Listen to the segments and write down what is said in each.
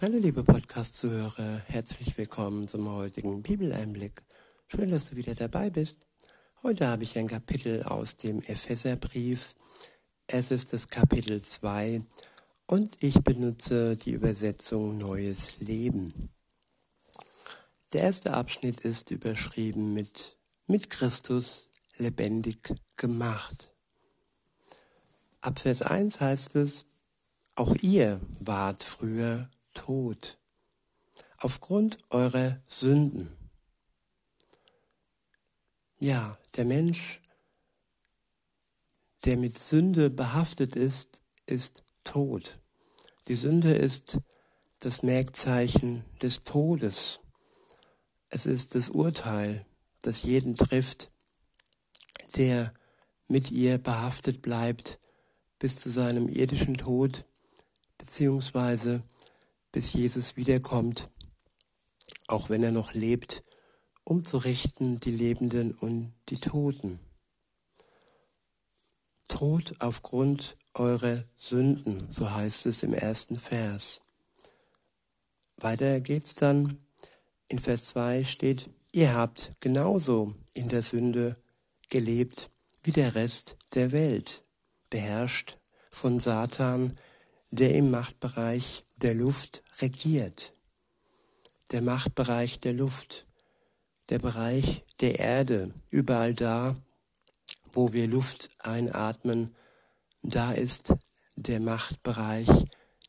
Hallo liebe Podcast-Zuhörer, herzlich willkommen zum heutigen Bibeleinblick. Schön, dass du wieder dabei bist. Heute habe ich ein Kapitel aus dem Epheserbrief. Es ist das Kapitel 2 und ich benutze die Übersetzung Neues Leben. Der erste Abschnitt ist überschrieben mit Mit Christus lebendig gemacht. Ab Vers 1 heißt es, auch ihr wart früher tot aufgrund eurer Sünden. Ja, der Mensch, der mit Sünde behaftet ist, ist tot. Die Sünde ist das Merkzeichen des Todes. Es ist das Urteil, das jeden trifft, der mit ihr behaftet bleibt bis zu seinem irdischen Tod, beziehungsweise bis Jesus wiederkommt, auch wenn er noch lebt, um zu richten die Lebenden und die Toten. Tod aufgrund eurer Sünden, so heißt es im ersten Vers. Weiter geht's dann. In Vers 2 steht, ihr habt genauso in der Sünde gelebt wie der Rest der Welt, beherrscht von Satan, der im Machtbereich der Luft regiert. Der Machtbereich der Luft, der Bereich der Erde, überall da, wo wir Luft einatmen, da ist der Machtbereich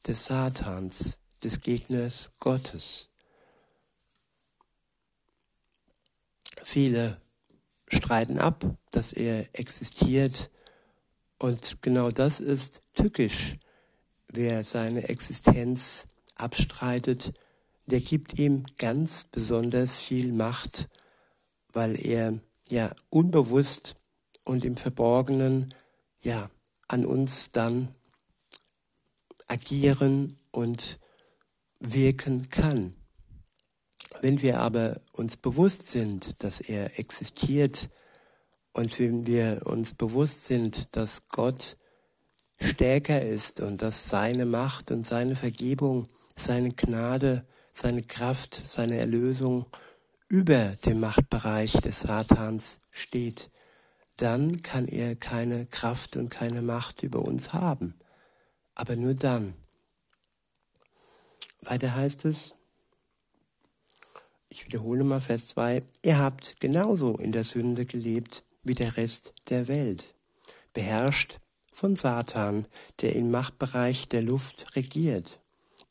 des Satans, des Gegners Gottes. Viele streiten ab, dass er existiert, und genau das ist tückisch Wer seine Existenz abstreitet, der gibt ihm ganz besonders viel Macht, weil er ja unbewusst und im Verborgenen ja an uns dann agieren und wirken kann. Wenn wir aber uns bewusst sind, dass er existiert und wenn wir uns bewusst sind, dass Gott stärker ist und dass seine Macht und seine Vergebung, seine Gnade, seine Kraft, seine Erlösung über dem Machtbereich des Satans steht, dann kann er keine Kraft und keine Macht über uns haben. Aber nur dann. Weiter heißt es, ich wiederhole mal Vers 2, ihr habt genauso in der Sünde gelebt wie der Rest der Welt, beherrscht von Satan, der im Machtbereich der Luft regiert.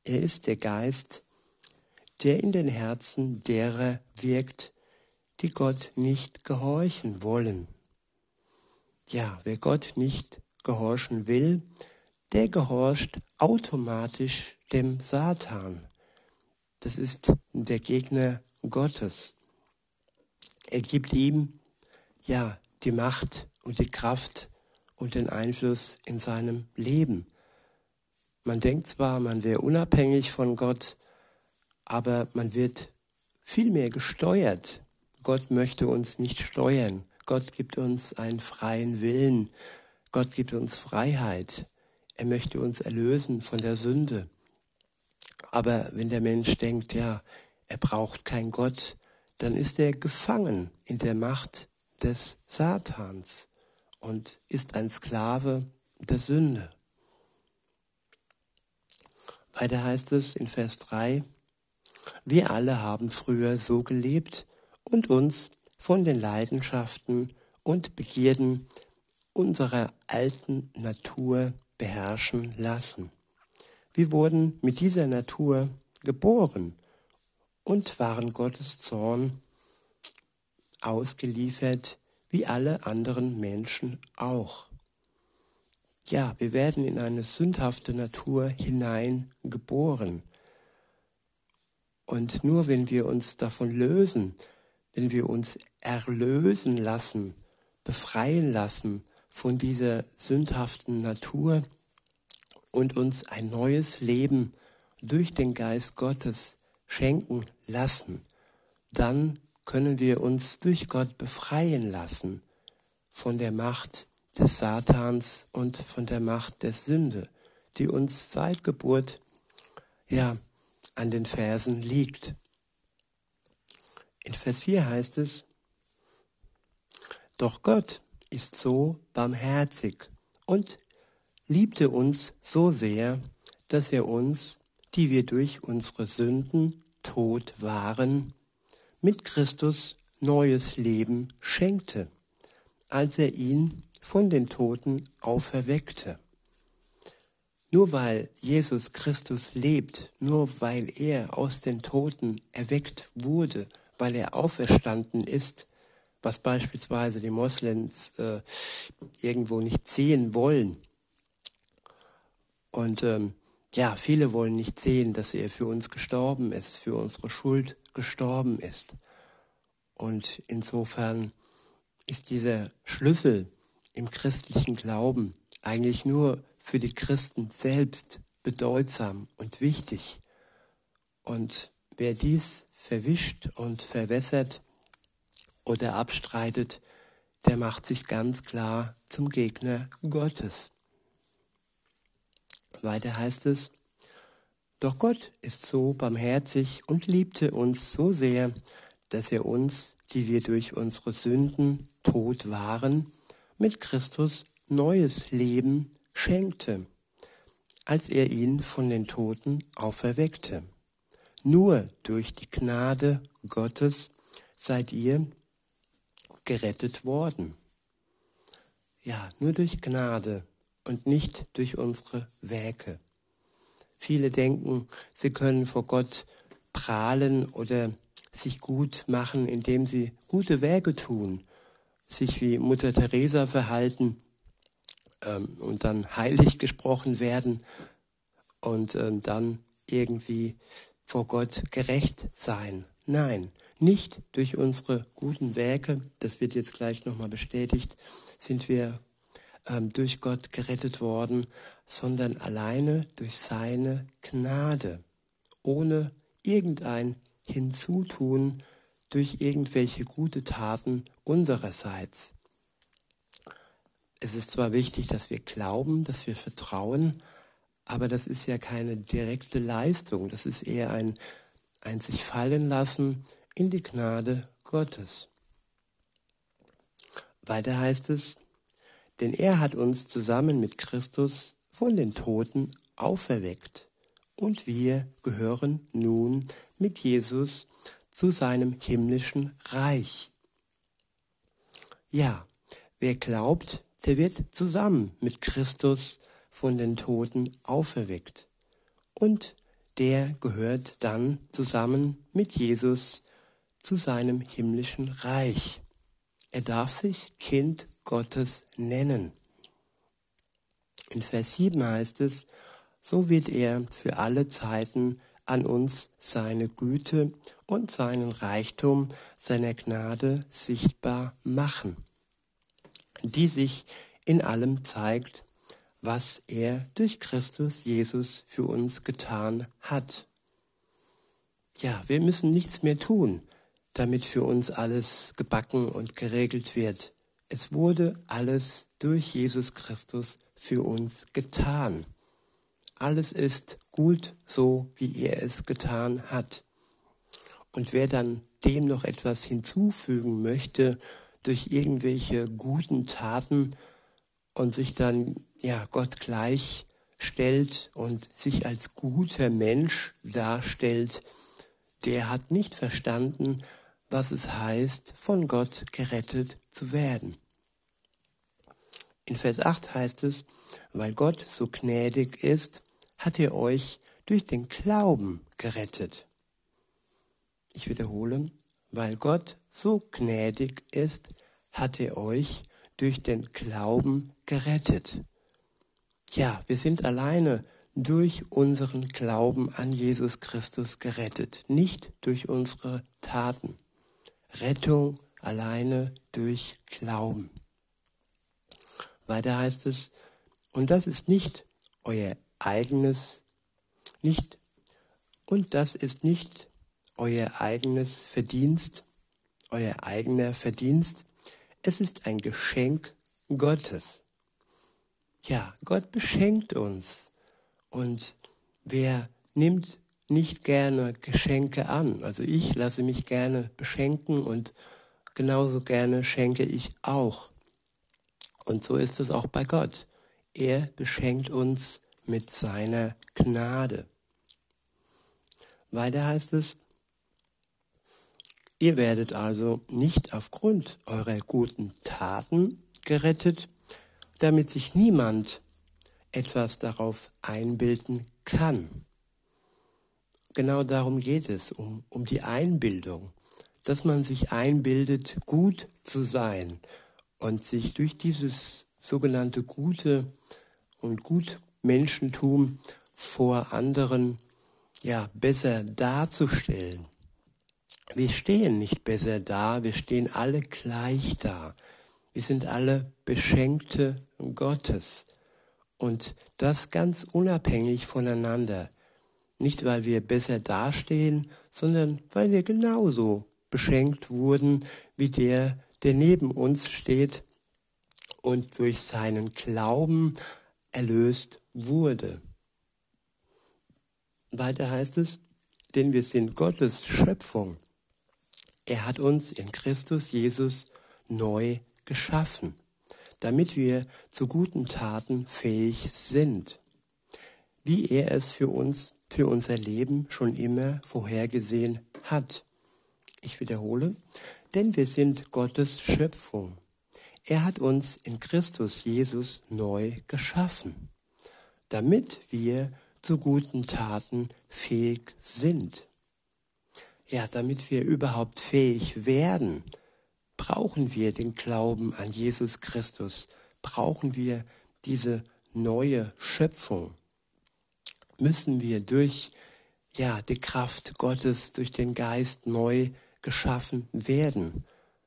Er ist der Geist, der in den Herzen derer wirkt, die Gott nicht gehorchen wollen. Ja, wer Gott nicht gehorchen will, der gehorcht automatisch dem Satan. Das ist der Gegner Gottes. Er gibt ihm ja die Macht und die Kraft, und den Einfluss in seinem Leben. Man denkt zwar, man wäre unabhängig von Gott, aber man wird viel mehr gesteuert. Gott möchte uns nicht steuern. Gott gibt uns einen freien Willen. Gott gibt uns Freiheit. Er möchte uns erlösen von der Sünde. Aber wenn der Mensch denkt, ja, er braucht kein Gott, dann ist er gefangen in der Macht des Satans und ist ein Sklave der Sünde. Weiter heißt es in Vers 3, wir alle haben früher so gelebt und uns von den Leidenschaften und Begierden unserer alten Natur beherrschen lassen. Wir wurden mit dieser Natur geboren und waren Gottes Zorn ausgeliefert, wie alle anderen Menschen auch. Ja, wir werden in eine sündhafte Natur hinein geboren. Und nur wenn wir uns davon lösen, wenn wir uns erlösen lassen, befreien lassen von dieser sündhaften Natur und uns ein neues Leben durch den Geist Gottes schenken lassen, dann können wir uns durch Gott befreien lassen von der Macht des Satans und von der Macht der Sünde, die uns seit Geburt ja an den Versen liegt. In Vers 4 heißt es, Doch Gott ist so barmherzig und liebte uns so sehr, dass er uns, die wir durch unsere Sünden tot waren, mit Christus neues Leben schenkte, als er ihn von den Toten auferweckte. Nur weil Jesus Christus lebt, nur weil er aus den Toten erweckt wurde, weil er auferstanden ist, was beispielsweise die Moslems äh, irgendwo nicht sehen wollen. Und ähm, ja, viele wollen nicht sehen, dass er für uns gestorben ist, für unsere Schuld gestorben ist. Und insofern ist dieser Schlüssel im christlichen Glauben eigentlich nur für die Christen selbst bedeutsam und wichtig. Und wer dies verwischt und verwässert oder abstreitet, der macht sich ganz klar zum Gegner Gottes. Weiter heißt es, doch Gott ist so barmherzig und liebte uns so sehr, dass er uns, die wir durch unsere Sünden tot waren, mit Christus neues Leben schenkte, als er ihn von den Toten auferweckte. Nur durch die Gnade Gottes seid ihr gerettet worden. Ja, nur durch Gnade und nicht durch unsere Werke. Viele denken, sie können vor Gott prahlen oder sich gut machen, indem sie gute Werke tun, sich wie Mutter Teresa verhalten ähm, und dann heilig gesprochen werden und ähm, dann irgendwie vor Gott gerecht sein. Nein, nicht durch unsere guten Werke, das wird jetzt gleich nochmal bestätigt, sind wir durch Gott gerettet worden, sondern alleine durch seine Gnade, ohne irgendein Hinzutun durch irgendwelche gute Taten unsererseits. Es ist zwar wichtig, dass wir glauben, dass wir vertrauen, aber das ist ja keine direkte Leistung, das ist eher ein, ein sich fallen lassen in die Gnade Gottes. Weiter heißt es, denn er hat uns zusammen mit Christus von den Toten auferweckt und wir gehören nun mit Jesus zu seinem himmlischen Reich. Ja, wer glaubt, der wird zusammen mit Christus von den Toten auferweckt. Und der gehört dann zusammen mit Jesus zu seinem himmlischen Reich. Er darf sich Kind Gottes nennen. In Vers 7 heißt es, so wird er für alle Zeiten an uns seine Güte und seinen Reichtum seiner Gnade sichtbar machen die sich in allem zeigt, was er durch Christus Jesus für uns getan hat. Ja, wir müssen nichts mehr tun, damit für uns alles gebacken und geregelt wird. Es wurde alles durch Jesus Christus für uns getan. Alles ist gut so, wie er es getan hat. Und wer dann dem noch etwas hinzufügen möchte durch irgendwelche guten Taten und sich dann ja Gott gleich stellt und sich als guter Mensch darstellt, der hat nicht verstanden, was es heißt, von Gott gerettet zu werden. In Vers 8 heißt es, weil Gott so gnädig ist, hat er euch durch den Glauben gerettet. Ich wiederhole, weil Gott so gnädig ist, hat er euch durch den Glauben gerettet. Ja, wir sind alleine durch unseren Glauben an Jesus Christus gerettet, nicht durch unsere Taten. Rettung alleine durch Glauben. Weiter heißt es, und das ist nicht euer eigenes, nicht, und das ist nicht euer eigenes Verdienst, euer eigener Verdienst, es ist ein Geschenk Gottes. Ja, Gott beschenkt uns. Und wer nimmt nicht gerne Geschenke an. Also ich lasse mich gerne beschenken und genauso gerne schenke ich auch. Und so ist es auch bei Gott. Er beschenkt uns mit seiner Gnade. Weiter heißt es, ihr werdet also nicht aufgrund eurer guten Taten gerettet, damit sich niemand etwas darauf einbilden kann. Genau darum geht es, um, um die Einbildung, dass man sich einbildet, gut zu sein und sich durch dieses sogenannte Gute und Gutmenschentum vor anderen ja besser darzustellen. Wir stehen nicht besser da, wir stehen alle gleich da. Wir sind alle Beschenkte Gottes. Und das ganz unabhängig voneinander. Nicht, weil wir besser dastehen, sondern weil wir genauso beschenkt wurden wie der, der neben uns steht und durch seinen Glauben erlöst wurde. Weiter heißt es, denn wir sind Gottes Schöpfung. Er hat uns in Christus Jesus neu geschaffen, damit wir zu guten Taten fähig sind, wie er es für uns, für unser Leben schon immer vorhergesehen hat. Ich wiederhole, denn wir sind Gottes Schöpfung. Er hat uns in Christus Jesus neu geschaffen, damit wir zu guten Taten fähig sind. Ja, damit wir überhaupt fähig werden, brauchen wir den Glauben an Jesus Christus, brauchen wir diese neue Schöpfung, müssen wir durch ja, die Kraft Gottes, durch den Geist neu geschaffen werden.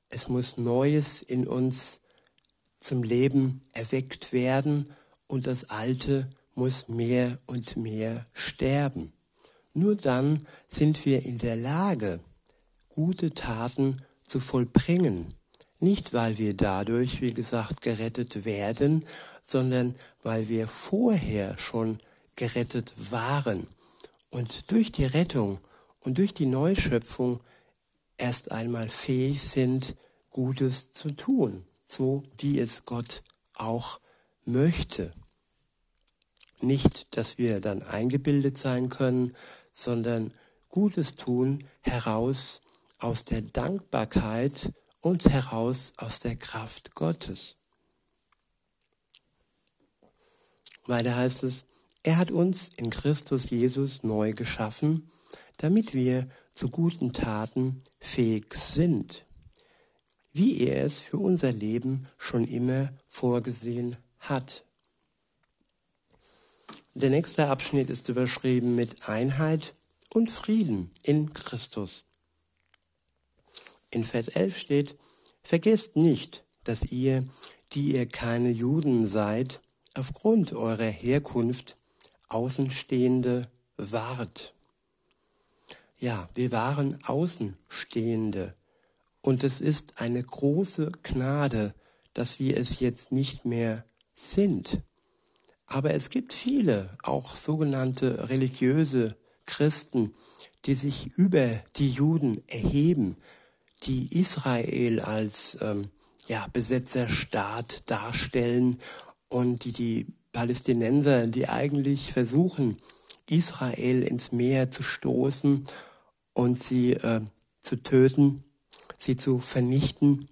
Es muss Neues in uns zum Leben erweckt werden und das Alte muss mehr und mehr sterben. Nur dann sind wir in der Lage, gute Taten zu vollbringen. Nicht, weil wir dadurch, wie gesagt, gerettet werden, sondern weil wir vorher schon gerettet waren und durch die Rettung und durch die Neuschöpfung erst einmal fähig sind, Gutes zu tun, so wie es Gott auch möchte. Nicht, dass wir dann eingebildet sein können, sondern Gutes tun heraus aus der Dankbarkeit und heraus aus der Kraft Gottes. Weiter heißt es, er hat uns in Christus Jesus neu geschaffen, damit wir zu guten Taten fähig sind, wie er es für unser Leben schon immer vorgesehen hat. Der nächste Abschnitt ist überschrieben mit Einheit und Frieden in Christus. In Vers 11 steht, Vergesst nicht, dass ihr, die ihr keine Juden seid, aufgrund eurer Herkunft Außenstehende wart. Ja, wir waren Außenstehende. Und es ist eine große Gnade, dass wir es jetzt nicht mehr sind. Aber es gibt viele, auch sogenannte religiöse Christen, die sich über die Juden erheben, die Israel als ähm, ja, Besetzerstaat darstellen und die die Palästinenser, die eigentlich versuchen, Israel ins Meer zu stoßen und sie äh, zu töten, sie zu vernichten.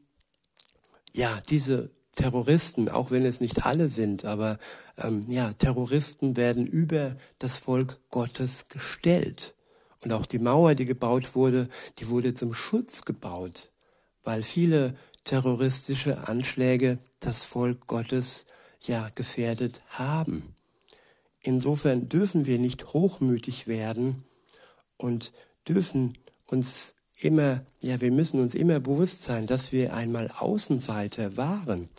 Ja, diese Terroristen, auch wenn es nicht alle sind, aber ähm, ja, Terroristen werden über das Volk Gottes gestellt. Und auch die Mauer, die gebaut wurde, die wurde zum Schutz gebaut, weil viele terroristische Anschläge das Volk Gottes ja gefährdet haben. Insofern dürfen wir nicht hochmütig werden und dürfen uns immer, ja, wir müssen uns immer bewusst sein, dass wir einmal Außenseiter waren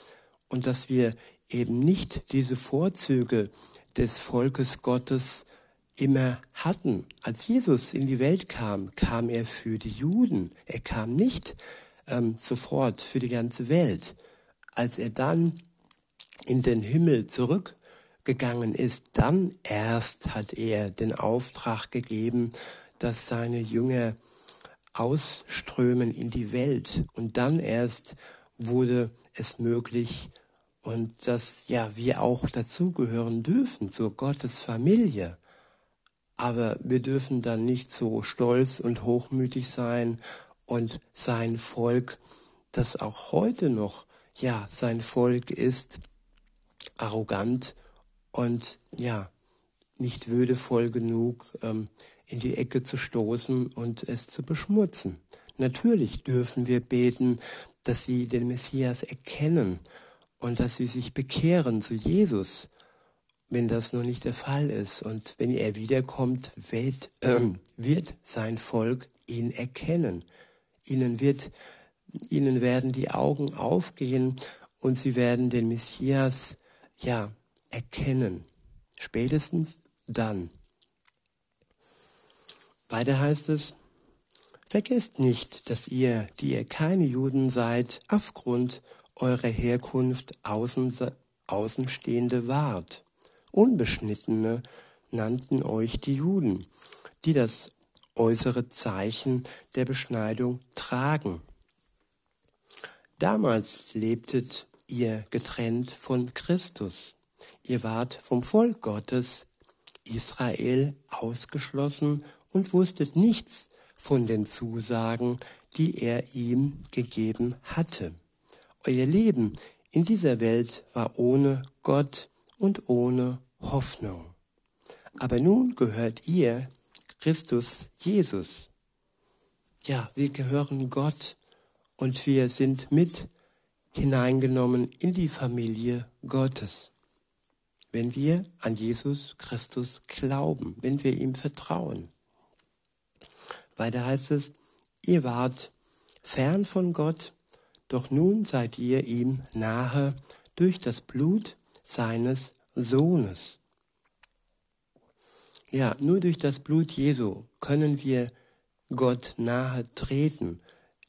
und dass wir eben nicht diese Vorzüge des Volkes Gottes immer hatten. Als Jesus in die Welt kam, kam er für die Juden. Er kam nicht ähm, sofort für die ganze Welt. Als er dann in den Himmel zurück gegangen ist, dann erst hat er den Auftrag gegeben, dass seine Jünger ausströmen in die Welt. Und dann erst wurde es möglich und dass ja wir auch dazugehören dürfen zur Gottesfamilie. Aber wir dürfen dann nicht so stolz und hochmütig sein und sein Volk, das auch heute noch ja sein Volk ist, arrogant und ja nicht würdevoll genug ähm, in die Ecke zu stoßen und es zu beschmutzen. Natürlich dürfen wir beten, dass sie den Messias erkennen und dass sie sich bekehren zu Jesus, wenn das noch nicht der Fall ist. Und wenn er wiederkommt, wird, äh, wird sein Volk ihn erkennen. Ihnen, wird, ihnen werden die Augen aufgehen und sie werden den Messias ja erkennen. Spätestens dann. Weiter heißt es, Vergesst nicht, dass ihr, die ihr keine Juden seid, aufgrund eurer Herkunft Außen, Außenstehende wart. Unbeschnittene nannten euch die Juden, die das äußere Zeichen der Beschneidung tragen. Damals lebtet ihr getrennt von Christus. Ihr wart vom Volk Gottes, Israel, ausgeschlossen und wusstet nichts von den Zusagen, die er ihm gegeben hatte. Euer Leben in dieser Welt war ohne Gott und ohne Hoffnung. Aber nun gehört ihr Christus Jesus. Ja, wir gehören Gott und wir sind mit hineingenommen in die Familie Gottes. Wenn wir an Jesus Christus glauben, wenn wir ihm vertrauen. Weiter heißt es, ihr wart fern von Gott, doch nun seid ihr ihm nahe durch das Blut seines Sohnes. Ja, nur durch das Blut Jesu können wir Gott nahe treten,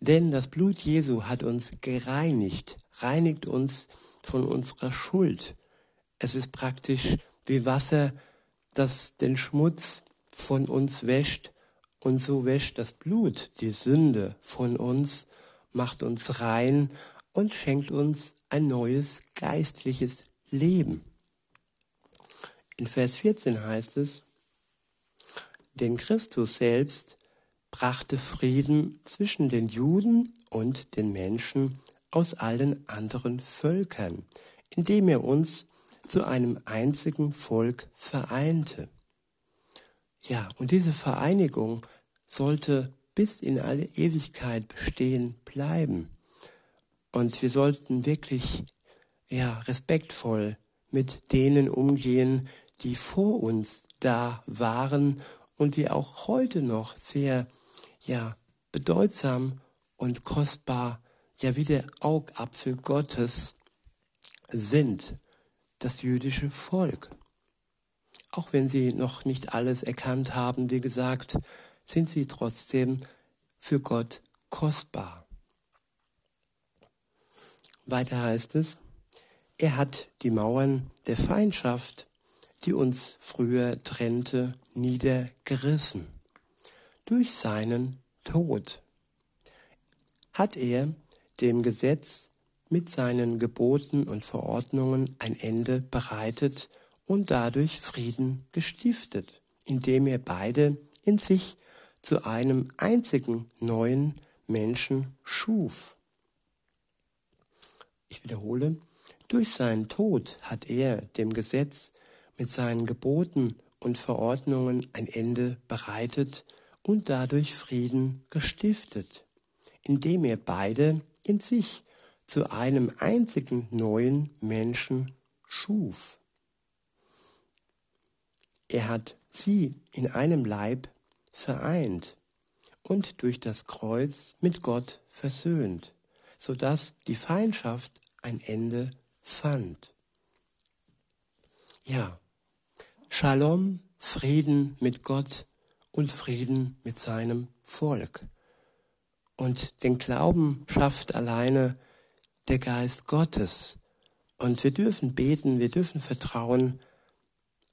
denn das Blut Jesu hat uns gereinigt, reinigt uns von unserer Schuld. Es ist praktisch wie Wasser, das den Schmutz von uns wäscht und so wäscht das Blut die Sünde von uns, macht uns rein und schenkt uns ein neues geistliches Leben. In Vers 14 heißt es, denn Christus selbst brachte Frieden zwischen den Juden und den Menschen aus allen anderen Völkern, indem er uns zu einem einzigen Volk vereinte. Ja, und diese Vereinigung sollte bis in alle Ewigkeit bestehen bleiben. Und wir sollten wirklich ja, respektvoll mit denen umgehen, die vor uns da waren und die auch heute noch sehr ja, bedeutsam und kostbar, ja wie der Augapfel Gottes sind, das jüdische Volk auch wenn sie noch nicht alles erkannt haben, wie gesagt, sind sie trotzdem für Gott kostbar. Weiter heißt es, er hat die Mauern der Feindschaft, die uns früher trennte, niedergerissen. Durch seinen Tod hat er dem Gesetz mit seinen Geboten und Verordnungen ein Ende bereitet und dadurch Frieden gestiftet, indem er beide in sich zu einem einzigen neuen Menschen schuf. Ich wiederhole, durch seinen Tod hat er dem Gesetz mit seinen Geboten und Verordnungen ein Ende bereitet und dadurch Frieden gestiftet, indem er beide in sich zu einem einzigen neuen Menschen schuf. Er hat sie in einem Leib vereint und durch das Kreuz mit Gott versöhnt, so dass die Feindschaft ein Ende fand. Ja, Shalom, Frieden mit Gott und Frieden mit seinem Volk. Und den Glauben schafft alleine der Geist Gottes. Und wir dürfen beten, wir dürfen vertrauen,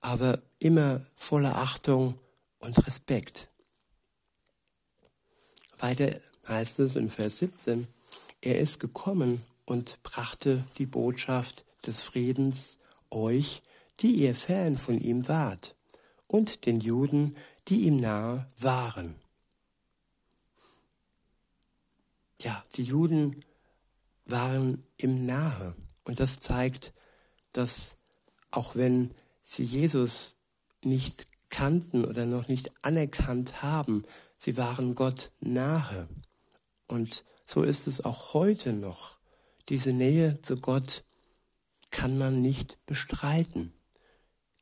aber immer voller Achtung und Respekt. Weiter heißt es in Vers 17, er ist gekommen und brachte die Botschaft des Friedens euch, die ihr fern von ihm wart, und den Juden, die ihm nahe waren. Ja, die Juden waren ihm nahe. Und das zeigt, dass auch wenn sie Jesus nicht kannten oder noch nicht anerkannt haben, sie waren Gott nahe. Und so ist es auch heute noch. Diese Nähe zu Gott kann man nicht bestreiten.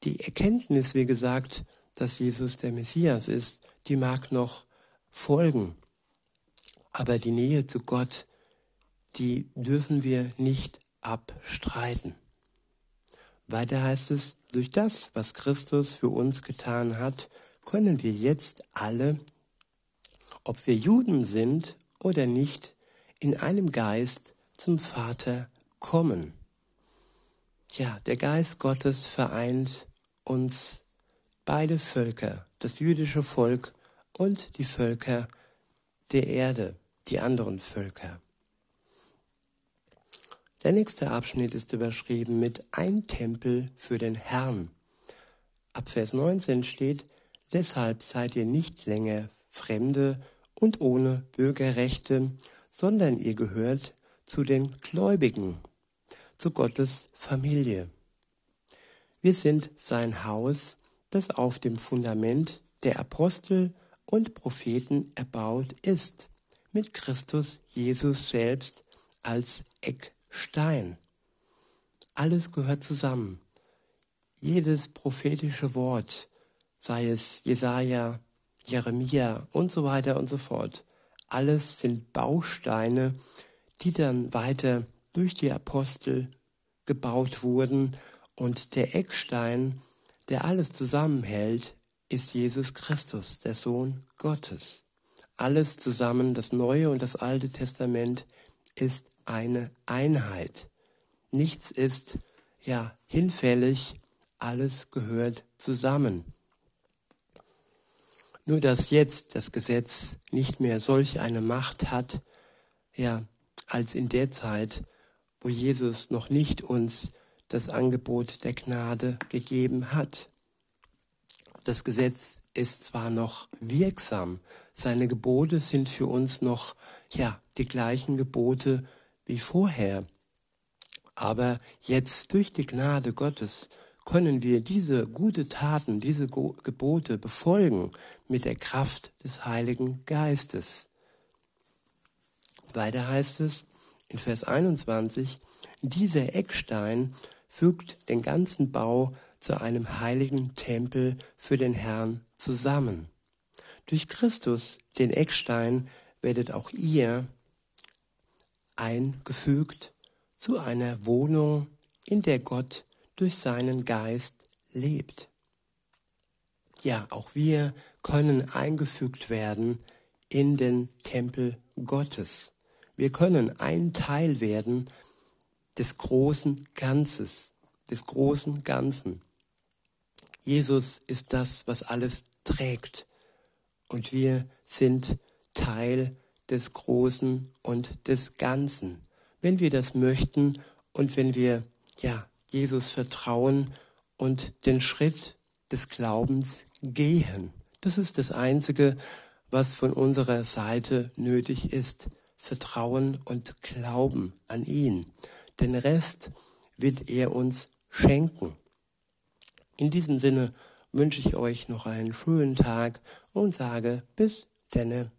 Die Erkenntnis, wie gesagt, dass Jesus der Messias ist, die mag noch folgen. Aber die Nähe zu Gott, die dürfen wir nicht abstreiten. Weiter heißt es, durch das, was Christus für uns getan hat, können wir jetzt alle, ob wir Juden sind oder nicht, in einem Geist zum Vater kommen. Ja, der Geist Gottes vereint uns beide Völker, das jüdische Volk und die Völker der Erde, die anderen Völker. Der nächste Abschnitt ist überschrieben mit Ein Tempel für den Herrn. Ab Vers 19 steht, Deshalb seid ihr nicht länger Fremde und ohne Bürgerrechte, sondern ihr gehört zu den Gläubigen, zu Gottes Familie. Wir sind sein Haus, das auf dem Fundament der Apostel und Propheten erbaut ist, mit Christus Jesus selbst als Eckstein. Alles gehört zusammen. Jedes prophetische Wort, sei es Jesaja, Jeremia und so weiter und so fort, alles sind Bausteine, die dann weiter durch die Apostel gebaut wurden und der Eckstein, der alles zusammenhält, ist Jesus Christus, der Sohn Gottes. Alles zusammen, das Neue und das Alte Testament, ist eine Einheit. Nichts ist ja hinfällig, alles gehört zusammen. Nur dass jetzt das Gesetz nicht mehr solch eine Macht hat, ja, als in der Zeit, wo Jesus noch nicht uns das Angebot der Gnade gegeben hat. Das Gesetz ist zwar noch wirksam, seine Gebote sind für uns noch, ja, die gleichen Gebote wie vorher. Aber jetzt durch die Gnade Gottes können wir diese gute Taten, diese Gebote befolgen mit der Kraft des Heiligen Geistes. Weiter heißt es in Vers 21, dieser Eckstein fügt den ganzen Bau zu einem heiligen Tempel für den Herrn zusammen. Durch Christus, den Eckstein, werdet auch ihr eingefügt zu einer Wohnung, in der Gott durch seinen Geist lebt. Ja, auch wir können eingefügt werden in den Tempel Gottes. Wir können ein Teil werden des großen Ganzes, des großen Ganzen. Jesus ist das, was alles trägt. Und wir sind Teil des Großen und des Ganzen. Wenn wir das möchten und wenn wir, ja, Jesus vertrauen und den Schritt des Glaubens gehen. Das ist das Einzige, was von unserer Seite nötig ist. Vertrauen und Glauben an ihn. Den Rest wird er uns schenken. In diesem Sinne wünsche ich euch noch einen schönen Tag und sage bis denne.